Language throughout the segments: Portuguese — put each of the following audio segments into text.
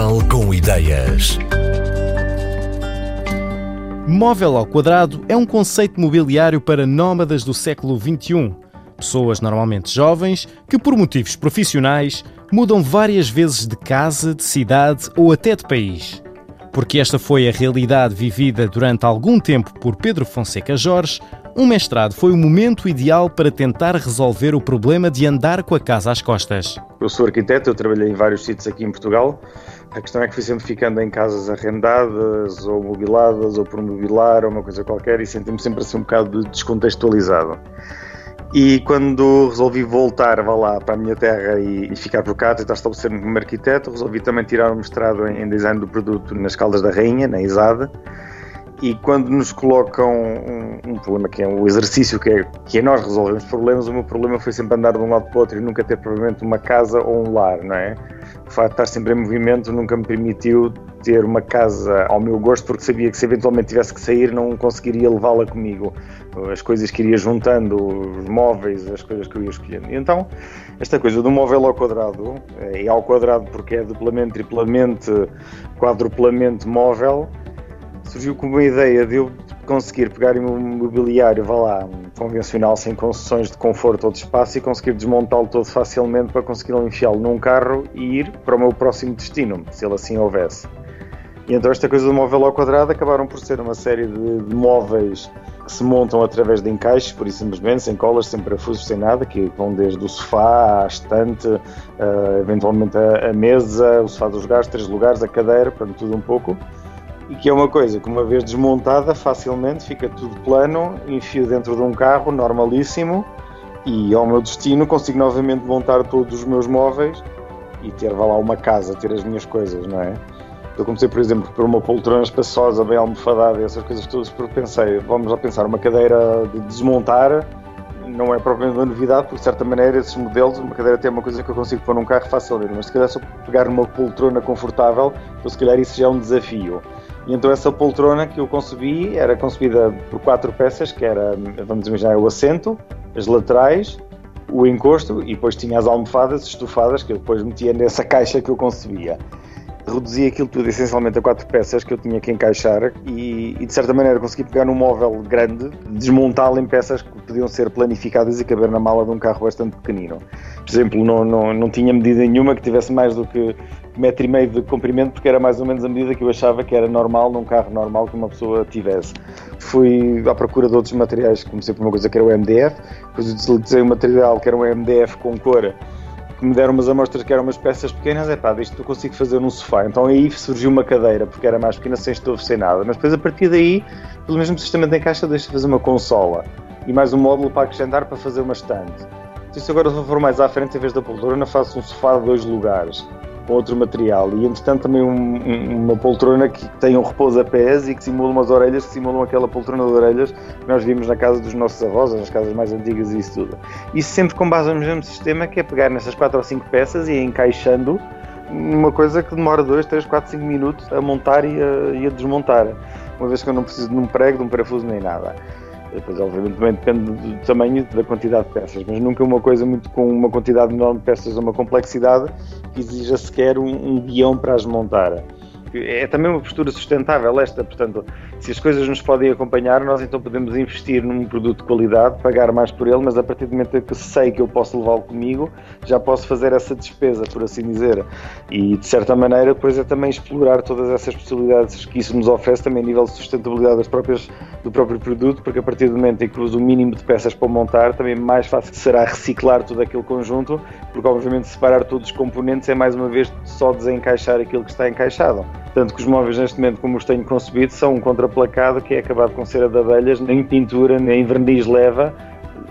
Portugal com ideias. Móvel ao quadrado é um conceito mobiliário para nómadas do século XXI. Pessoas normalmente jovens que, por motivos profissionais, mudam várias vezes de casa, de cidade ou até de país. Porque esta foi a realidade vivida durante algum tempo por Pedro Fonseca Jorge, um mestrado foi o momento ideal para tentar resolver o problema de andar com a casa às costas. Eu sou arquiteto, eu trabalhei em vários sítios aqui em Portugal. A questão é que fui sempre ficando em casas arrendadas, ou mobiladas, ou por mobilar, ou uma coisa qualquer, e senti-me sempre assim um bocado descontextualizado. E quando resolvi voltar vá lá, para a minha terra e, e ficar por cá, tentar estabelecer-me como arquiteto, resolvi também tirar um mestrado em, em design do produto nas Caldas da Rainha, na ISAD. E quando nos colocam um, um, problema que é o exercício, que é, que é nós resolvemos problemas, o meu problema foi sempre andar de um lado para o outro e nunca ter provavelmente uma casa ou um lar, não é? O facto de estar sempre em movimento nunca me permitiu ter uma casa ao meu gosto, porque sabia que se eventualmente tivesse que sair não conseguiria levá-la comigo. As coisas que iria juntando, os móveis, as coisas que eu ia escolhendo. E então, esta coisa do móvel ao quadrado, é ao quadrado porque é duplamente, triplamente, quadruplamente móvel, surgiu com uma ideia de eu conseguir pegar um mobiliário, vá lá, um convencional, sem concessões de conforto ou de espaço e conseguir desmontá-lo todo facilmente para conseguir enfiá-lo num carro e ir para o meu próximo destino, se ele assim houvesse. E então esta coisa do móvel ao quadrado acabaram por ser uma série de, de móveis que se montam através de encaixes, por isso simplesmente, sem colas, sem parafusos, sem nada, que vão desde o sofá à estante, uh, eventualmente a, a, mesa, o sofá dos lugares, três lugares, a cadeira, portanto tudo um pouco e que é uma coisa que uma vez desmontada facilmente fica tudo plano, enfio dentro de um carro normalíssimo e ao meu destino consigo novamente montar todos os meus móveis e ter vá lá uma casa, ter as minhas coisas, não é? Eu comecei, por exemplo, por uma poltrona espaçosa, bem almofadada essas coisas todas, porque pensei, vamos lá pensar, uma cadeira de desmontar não é propriamente uma novidade, porque de certa maneira esses modelos, uma cadeira tem uma coisa que eu consigo pôr num carro facilmente, mas se calhar eu pegar numa poltrona confortável, então se calhar isso já é um desafio. E então essa poltrona que eu concebi era concebida por quatro peças, que era, vamos imaginar, o assento, as laterais, o encosto e depois tinha as almofadas estufadas que eu depois metia nessa caixa que eu concebia reduzia aquilo tudo essencialmente a quatro peças que eu tinha que encaixar e, e de certa maneira consegui pegar num móvel grande, desmontá-lo em peças que podiam ser planificadas e caber na mala de um carro bastante pequenino. Por exemplo, não, não, não tinha medida nenhuma que tivesse mais do que um metro e meio de comprimento, porque era mais ou menos a medida que eu achava que era normal num carro normal que uma pessoa tivesse. Fui à procura de outros materiais, comecei por uma coisa que era o MDF, depois utilizei um material que era um MDF com cor que me deram umas amostras que eram umas peças pequenas, é pá, isto eu consigo fazer num sofá. Então aí surgiu uma cadeira, porque era mais pequena, sem estofo, sem nada. Mas depois a partir daí, pelo mesmo sistema de encaixa, deixa fazer uma consola e mais um módulo para acrescentar para fazer uma estante. Se agora for mais à frente, em vez da poltrona, faço um sofá de dois lugares outro material e entretanto também um, um, uma poltrona que tem um repouso a pés e que simula umas orelhas que simulam aquela poltrona de orelhas que nós vimos na casa dos nossos avós, nas casas mais antigas e isso tudo. Isso sempre com base no mesmo sistema que é pegar nessas 4 ou 5 peças e encaixando uma coisa que demora 2, 3, 4, 5 minutos a montar e a, e a desmontar. Uma vez que eu não preciso de um prego, de um parafuso nem nada. Depois, obviamente, também depende do tamanho da quantidade de peças, mas nunca uma coisa muito com uma quantidade enorme de peças ou uma complexidade que exija sequer um, um guião para as montar é também uma postura sustentável esta, portanto, se as coisas nos podem acompanhar, nós então podemos investir num produto de qualidade, pagar mais por ele, mas a partir do momento que sei que eu posso levá-lo comigo, já posso fazer essa despesa, por assim dizer. E de certa maneira, depois é também explorar todas essas possibilidades que isso nos oferece também a nível de sustentabilidade das próprias, do próprio produto, porque a partir do momento em que uso o mínimo de peças para montar, também mais fácil será reciclar todo aquele conjunto, porque obviamente separar todos os componentes é mais uma vez só desencaixar aquilo que está encaixado. Tanto que os móveis, neste momento, como os tenho concebido, são um contraplacado que é acabado com cera de abelhas, nem pintura, nem verniz leva,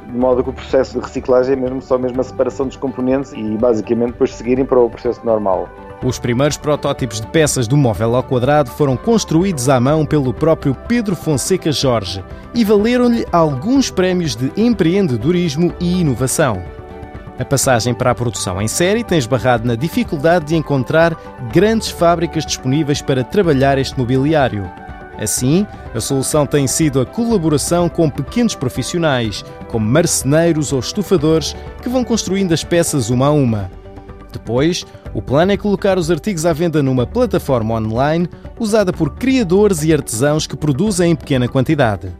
de modo que o processo de reciclagem é mesmo só mesmo a separação dos componentes e basicamente depois seguirem para o processo normal. Os primeiros protótipos de peças do móvel ao quadrado foram construídos à mão pelo próprio Pedro Fonseca Jorge e valeram-lhe alguns prémios de empreendedorismo e inovação. A passagem para a produção em série tem esbarrado na dificuldade de encontrar grandes fábricas disponíveis para trabalhar este mobiliário. Assim, a solução tem sido a colaboração com pequenos profissionais, como marceneiros ou estufadores, que vão construindo as peças uma a uma. Depois, o plano é colocar os artigos à venda numa plataforma online usada por criadores e artesãos que produzem em pequena quantidade.